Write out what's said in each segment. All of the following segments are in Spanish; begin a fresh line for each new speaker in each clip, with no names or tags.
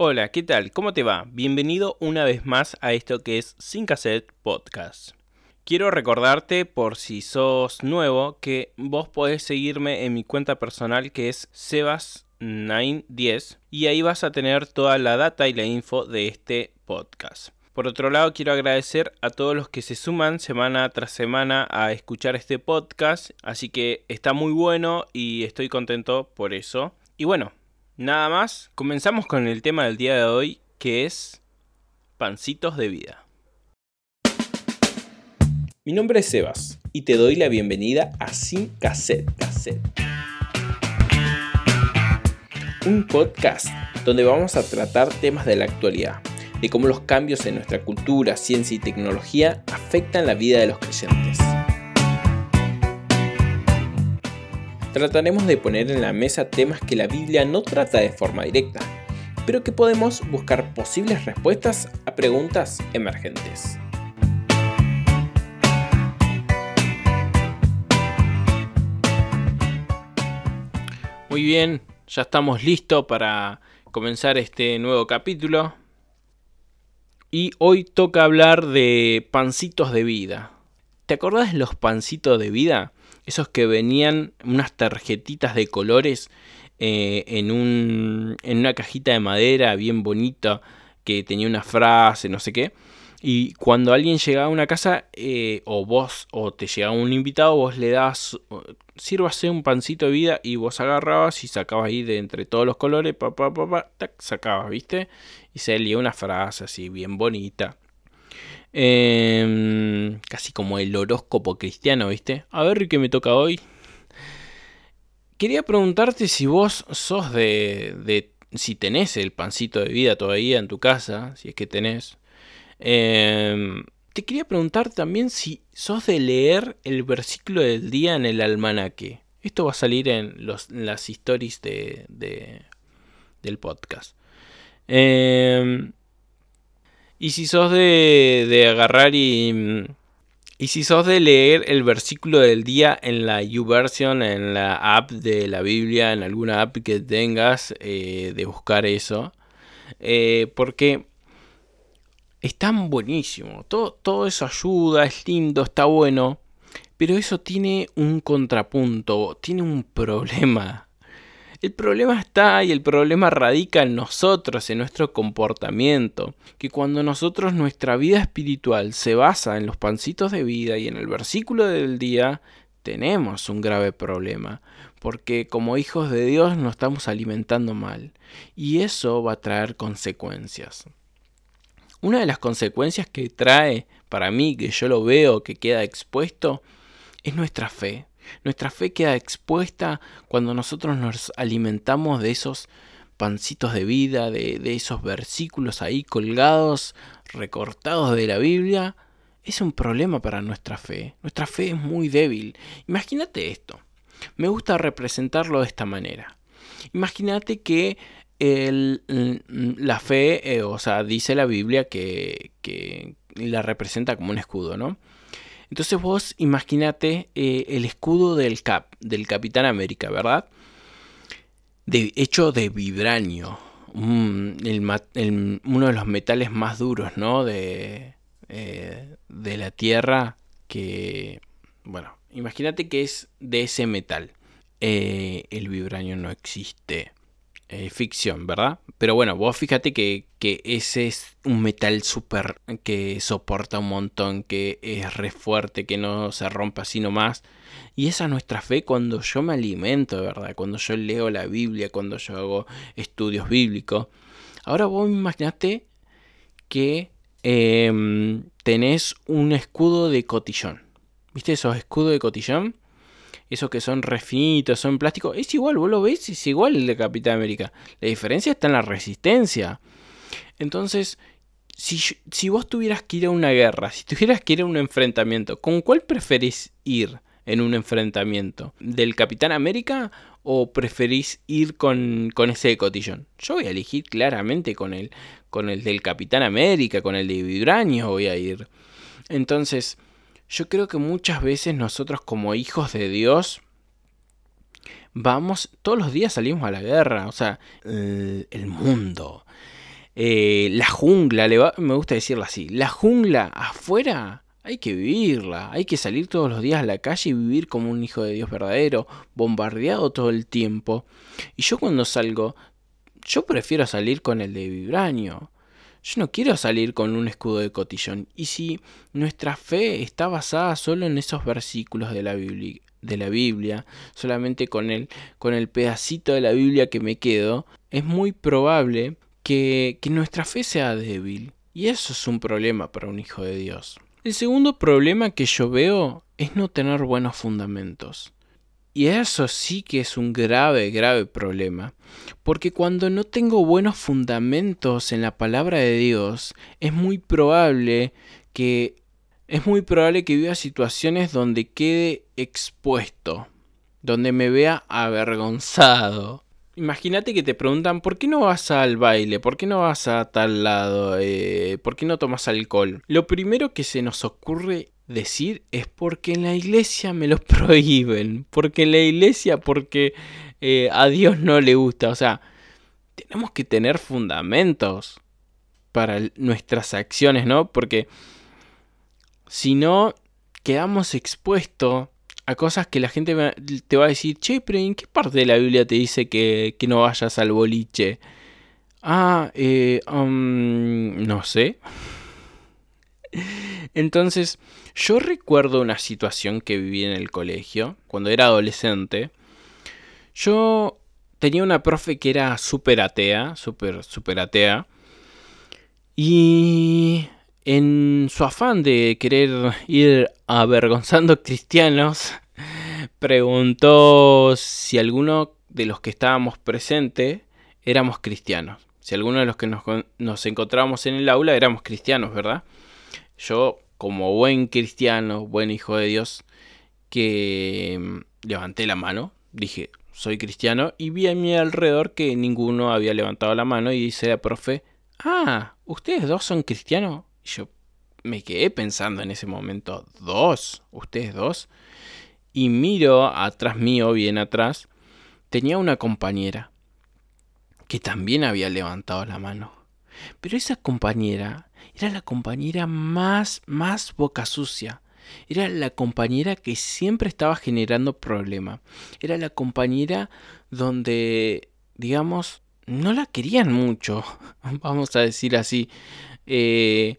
Hola, ¿qué tal? ¿Cómo te va? Bienvenido una vez más a esto que es Sin Cassette Podcast. Quiero recordarte, por si sos nuevo, que vos podés seguirme en mi cuenta personal que es Sebas910 y ahí vas a tener toda la data y la info de este podcast. Por otro lado, quiero agradecer a todos los que se suman semana tras semana a escuchar este podcast, así que está muy bueno y estoy contento por eso. Y bueno, nada más, comenzamos con el tema del día de hoy, que es pancitos de vida. Mi nombre es Sebas y te doy la bienvenida a Sin Cassette Cassette. Un podcast donde vamos a tratar temas de la actualidad de cómo los cambios en nuestra cultura, ciencia y tecnología afectan la vida de los creyentes. Trataremos de poner en la mesa temas que la Biblia no trata de forma directa, pero que podemos buscar posibles respuestas a preguntas emergentes. Muy bien, ya estamos listos para comenzar este nuevo capítulo. Y hoy toca hablar de pancitos de vida. ¿Te acordás de los pancitos de vida? Esos que venían unas tarjetitas de colores eh, en, un, en una cajita de madera bien bonita que tenía una frase, no sé qué. Y cuando alguien llegaba a una casa, eh, o vos, o te llegaba un invitado, vos le das, sírvase un pancito de vida y vos agarrabas y sacabas ahí de entre todos los colores, pa, pa, pa, tac, sacabas, ¿viste? Y se leía una frase así, bien bonita. Em, casi como el horóscopo cristiano, ¿viste? A ver qué me toca hoy. Quería preguntarte si vos sos de, de si tenés el pancito de vida todavía en tu casa, si es que tenés. Em, te quería preguntar también si sos de leer el versículo del día en el almanaque. Esto va a salir en, las stories de, del podcast. Em, y si sos de, de agarrar y... Y si sos de leer el versículo del día en la YouVersion, en la app de la Biblia, en alguna app que tengas, eh, de buscar eso. Eh, porque está buenísimo. Todo, todo eso ayuda, es lindo, está bueno. Pero eso tiene un contrapunto, tiene un problema. El problema está y el problema radica en nosotros, en nuestro comportamiento. Que cuando nosotros nuestra vida espiritual se basa en los pancitos de vida y en el versículo del día, tenemos un grave problema. Porque como hijos de Dios nos estamos alimentando mal. Y eso va a traer consecuencias. Una de las consecuencias que trae para mí, que yo lo veo que queda expuesto, es nuestra fe. Nuestra fe queda expuesta cuando nosotros nos alimentamos de esos pancitos de vida, de, esos versículos ahí colgados, recortados de la Biblia. Es un problema para nuestra fe. Nuestra fe es muy débil. Imagínate esto. Me gusta representarlo de esta manera. Imagínate que el, la fe, eh, o sea, dice la Biblia que, la representa como un escudo, ¿no? Entonces vos imaginate eh, el escudo del Cap, del Capitán América, ¿verdad? De, hecho de vibranio, uno de los metales más duros, ¿no? De, eh, de la Tierra, que, bueno, imagínate que es de ese metal. el vibranio no existe eh, ficción, ¿verdad? Pero bueno, vos fíjate que, ese es un metal súper que soporta un montón, que es re fuerte, que no se rompa así nomás. Y esa es nuestra fe cuando yo me alimento, ¿verdad? Cuando yo leo la Biblia, cuando yo hago estudios bíblicos. Ahora vos imaginate que em, tenés un escudo de cotillón. ¿Viste esos escudos de cotillón? Esos que son refinitos, son plástico, es igual, vos lo ves, es igual el de Capitán América. La diferencia está en la resistencia. Entonces, si, si vos tuvieras que ir a una guerra, si tuvieras que ir a un enfrentamiento, ¿con cuál preferís ir en un enfrentamiento? ¿Del Capitán América o preferís ir con, con ese de cotillón? Yo voy a elegir claramente con el, con el del Capitán América, con el de Vibranio voy a ir. Entonces, yo creo que muchas veces nosotros como hijos de Dios vamos, todos los días salimos a la guerra, o sea, el, mundo, eh, la jungla, me gusta decirlo así, la jungla afuera hay que vivirla, hay que salir todos los días a la calle y vivir como un hijo de Dios verdadero, bombardeado todo el tiempo. Y yo cuando salgo, yo prefiero salir con el de vibranio. Yo no quiero salir con un escudo de cotillón. Y si nuestra fe está basada solo en esos versículos de la Biblia, solamente con el, pedacito de la Biblia que me quedo, es muy probable que nuestra fe sea débil. Y eso es un problema para un hijo de Dios. El segundo problema que yo veo es no tener buenos fundamentos. Y eso sí que es un grave, grave problema. Porque cuando no tengo buenos fundamentos en la palabra de Dios, es muy probable que es muy probable que viva situaciones donde quede expuesto, donde me vea avergonzado, Imagínate que te preguntan, ¿por qué no vas al baile? ¿Por qué no vas a tal lado? Eh, ¿Por qué no tomas alcohol? Lo primero que se nos ocurre decir es porque en la iglesia me lo prohíben. Porque en la iglesia, porque eh, a Dios no le gusta. O sea, tenemos que tener fundamentos para nuestras acciones, ¿no? Porque si no, quedamos expuestos a cosas que la gente te va a decir, che, pero ¿en qué parte de la Biblia te dice que, no vayas al boliche? Ah, eh, um, no sé. Entonces, yo recuerdo una situación que viví en el colegio, cuando era adolescente. Yo tenía una profe que era súper atea, súper, súper atea. Y en su afán de querer ir avergonzando cristianos, preguntó si alguno de los que estábamos presentes éramos cristianos. Si alguno de los que nos, nos encontrábamos en el aula éramos cristianos, ¿verdad? Yo, como buen cristiano, buen hijo de Dios, que mm, levanté la mano, dije, soy cristiano, y vi a mi alrededor que ninguno había levantado la mano y dice a profe, ah, ¿ustedes dos son cristianos? yo me quedé pensando en ese momento, ¿dos? ¿Ustedes dos? Y miro atrás mío, bien atrás, tenía una compañera que también había levantado la mano. Pero esa compañera era la compañera más, más boca sucia. Era la compañera que siempre estaba generando problema. Era la compañera donde, digamos, no la querían mucho. Vamos a decir así. Eh,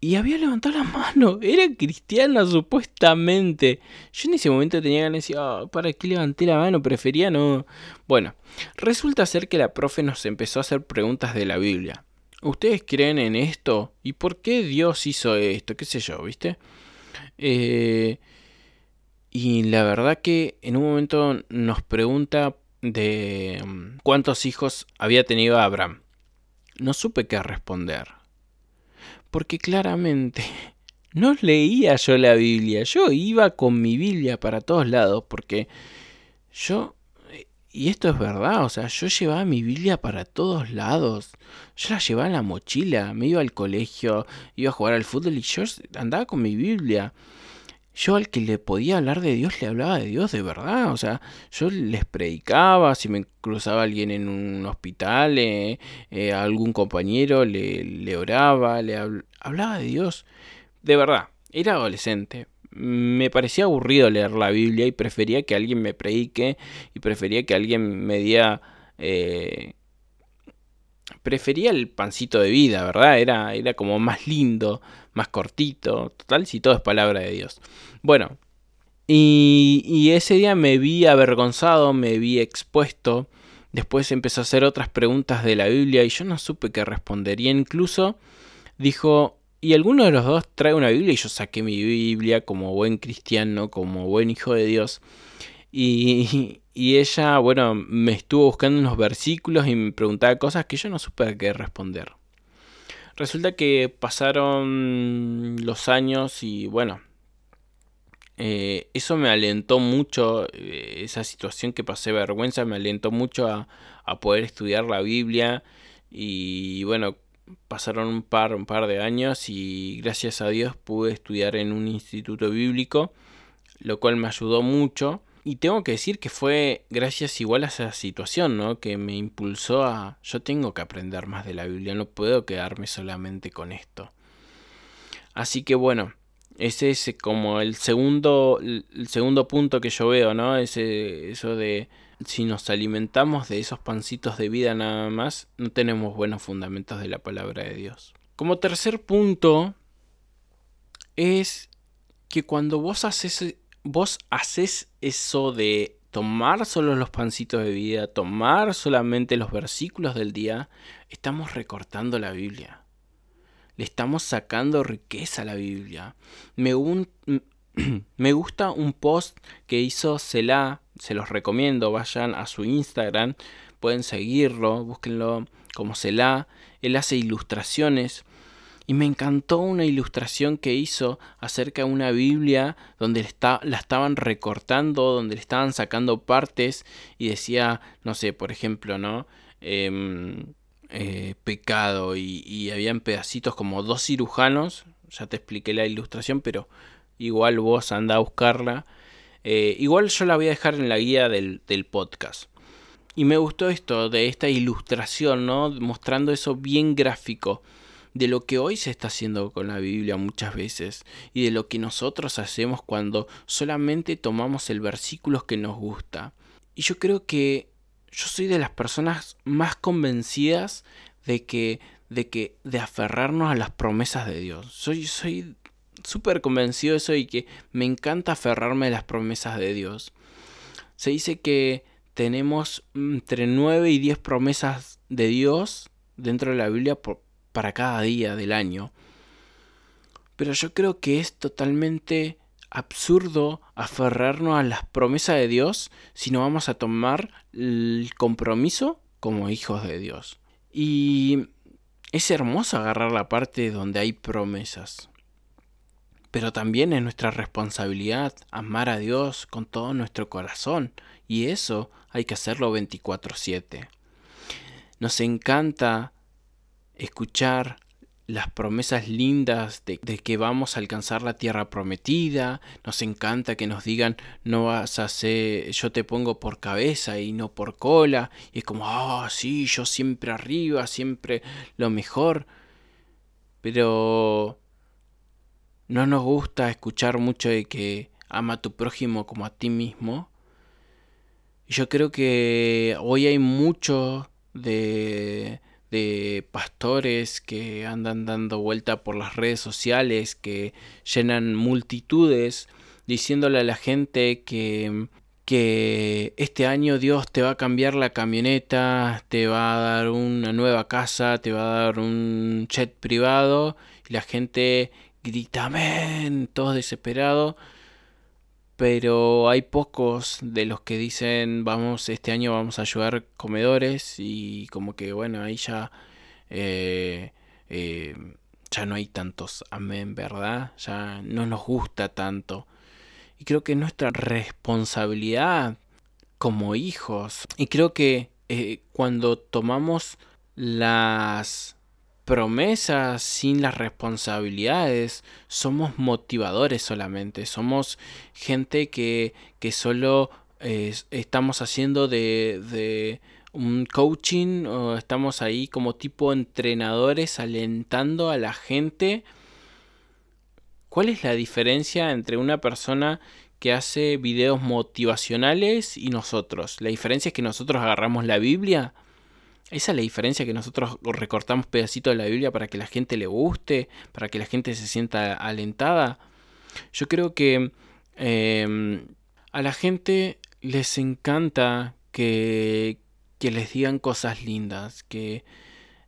y había levantado la mano. Era cristiana supuestamente. Yo en ese momento tenía ganas de decir, ah, ¿para qué levanté la mano? Prefería no. Bueno, resulta ser que la profe nos empezó a hacer preguntas de la Biblia. ¿Ustedes creen en esto? ¿Y por qué Dios hizo esto? ¿Qué sé yo, viste? Eh, y la verdad que en un momento nos pregunta de mm, cuántos hijos había tenido Abraham. No supe qué responder porque claramente no leía yo la Biblia, yo iba con mi Biblia para todos lados, porque yo, y esto es verdad, o sea, yo llevaba mi Biblia para todos lados, yo la llevaba en la mochila, me iba al colegio, iba a jugar al fútbol y yo andaba con mi Biblia yo al que le podía hablar de Dios le hablaba de Dios de verdad. O sea, yo les predicaba, si me cruzaba alguien en un hospital, eh, eh, algún compañero le, le oraba, le hablaba de Dios. De verdad, era adolescente. Me parecía aburrido leer la Biblia y prefería que alguien me predique y prefería que alguien me diera... Eh, prefería el pancito de vida, ¿verdad? Era, era como más lindo, más cortito. Total, si todo es palabra de Dios. Bueno, y, y ese día me vi avergonzado, me vi expuesto. Después empezó a hacer otras preguntas de la Biblia y yo no supe qué responder. Y incluso dijo, ¿y alguno de los dos trae una Biblia? Y yo saqué mi Biblia como buen cristiano, como buen hijo de Dios. Y, y ella, bueno, me estuvo buscando unos versículos y me preguntaba cosas que yo no supe qué responder. Resulta que pasaron los años y bueno, eh, eso me alentó mucho, eh, esa situación que pasé vergüenza me alentó mucho a, a, poder estudiar la Biblia y bueno, pasaron un par, un par de años y gracias a Dios pude estudiar en un instituto bíblico, lo cual me ayudó mucho y tengo que decir que fue gracias igual a esa situación, ¿no? Que me impulsó a, yo tengo que aprender más de la Biblia, no puedo quedarme solamente con esto. Así que bueno, ese es como el segundo, el segundo punto que yo veo, ¿no? Ese, eso de si nos alimentamos de esos pancitos de vida nada más, no tenemos buenos fundamentos de la palabra de Dios. Como tercer punto, es que cuando vos haces, vos haces eso de tomar solo los pancitos de vida, tomar solamente los versículos del día, estamos recortando la Biblia. Le estamos sacando riqueza a la Biblia. Me, me gusta un post que hizo Selah, se los recomiendo, vayan a su Instagram, pueden seguirlo, búsquenlo como Selah. Él hace ilustraciones y me encantó una ilustración que hizo acerca de una Biblia donde está, la estaban recortando, donde le estaban sacando partes y decía, no sé, por ejemplo, ¿no? Em, eh, pecado y, y habían pedacitos como dos cirujanos, ya te expliqué la ilustración, pero igual vos anda a buscarla. Eh, igual yo la voy a dejar en la guía del, del, podcast. Y me gustó esto, de esta ilustración, ¿no? Mostrando eso bien gráfico de lo que hoy se está haciendo con la Biblia muchas veces y de lo que nosotros hacemos cuando solamente tomamos el versículo que nos gusta. Y yo creo que yo soy de las personas más convencidas de que de que de aferrarnos a las promesas de Dios. Soy soy súper convencido de eso y que me encanta aferrarme a las promesas de Dios. Se dice que tenemos entre 9 y 10 promesas de Dios dentro de la Biblia por, para cada día del año. Pero yo creo que es totalmente absurdo aferrarnos a las promesas de Dios si no vamos a tomar el compromiso como hijos de Dios. Y es hermoso agarrar la parte donde hay promesas. Pero también es nuestra responsabilidad amar a Dios con todo nuestro corazón. Y eso hay que hacerlo 24/7. Nos encanta escuchar las promesas lindas de, que vamos a alcanzar la tierra prometida. Nos encanta que nos digan, no vas a ser, yo te pongo por cabeza y no por cola. Y es como, ah, sí, yo siempre arriba, siempre lo mejor. Pero no nos gusta escuchar mucho de que ama a tu prójimo como a ti mismo. Yo creo que hoy hay mucho de de pastores que andan dando vuelta por las redes sociales, que llenan multitudes, diciéndole a la gente que, que este año Dios te va a cambiar la camioneta, te va a dar una nueva casa, te va a dar un jet privado, y la gente grita amén, todos desesperados. Pero hay pocos de los que dicen vamos este año vamos a ayudar comedores y como que bueno ahí ya eh, eh, ya no hay tantos amén verdad ya no nos gusta tanto. Y creo que es nuestra responsabilidad como hijos y creo que eh, cuando tomamos las promesas, sin las responsabilidades, somos motivadores solamente, somos gente que, que solo estamos haciendo de, de un coaching o estamos ahí como tipo entrenadores alentando a la gente. ¿Cuál es la diferencia entre una persona que hace videos motivacionales y nosotros? La diferencia es que nosotros agarramos la Biblia esa es la diferencia que nosotros recortamos pedacitos de la Biblia para que la gente le guste, para que la gente se sienta alentada. Yo creo que em, a la gente les encanta que, que les digan cosas lindas, que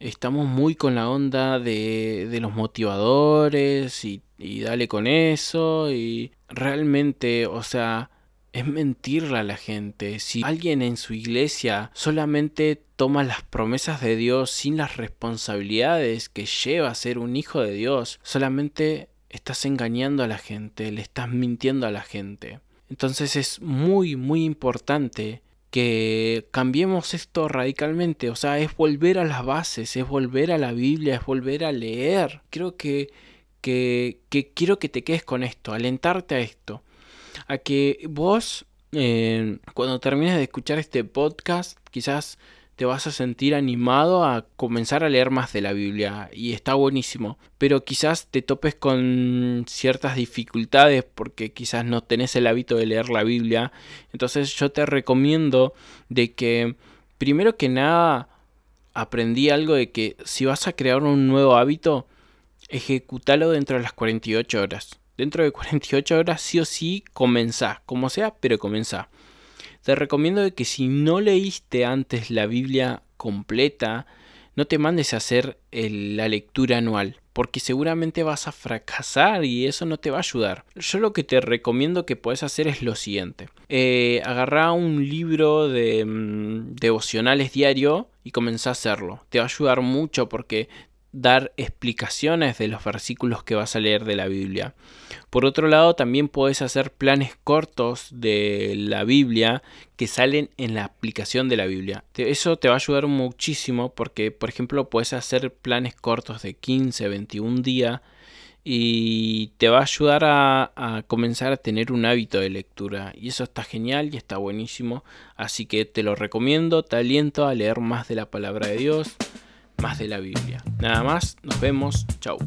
estamos muy con la onda de, de los motivadores y, y dale con eso y realmente, o sea, es mentirle a la gente. Si alguien en su iglesia solamente toma las promesas de Dios sin las responsabilidades que lleva a ser un hijo de Dios, solamente estás engañando a la gente, le estás mintiendo a la gente. Entonces es muy, muy importante que cambiemos esto radicalmente, o sea, es volver a las bases, es volver a la Biblia, es volver a leer. Creo que, que, que quiero que te quedes con esto, alentarte a esto a que vos eh, cuando termines de escuchar este podcast, quizás te vas a sentir animado a comenzar a leer más de la Biblia y está buenísimo. Pero quizás te topes con ciertas dificultades porque quizás no tenés el hábito de leer la Biblia. Entonces yo te recomiendo de que primero que nada aprendí algo de que si vas a crear un nuevo hábito, ejecútalo dentro de las 48 horas. Dentro de 48 horas sí o sí comenzá, como sea, pero comenzá te recomiendo que si no leíste antes la Biblia completa, no te mandes a hacer la lectura anual, porque seguramente vas a fracasar y eso no te va a ayudar. Yo lo que te recomiendo que puedes hacer es lo siguiente. Eh, un libro de mm, devocionales diario y comenzá a hacerlo. Te va a ayudar mucho porque dar explicaciones de los versículos que vas a leer de la Biblia. Por otro lado, también puedes hacer planes cortos de la Biblia que salen en la aplicación de la Biblia. Eso te va a ayudar muchísimo porque, por ejemplo, puedes hacer planes cortos de 15, 21 días y te va a ayudar a, a, comenzar a tener un hábito de lectura y eso está genial y está buenísimo así que te lo recomiendo te aliento a leer más de la palabra de Dios más de la Biblia. Nada más, nos vemos, chau.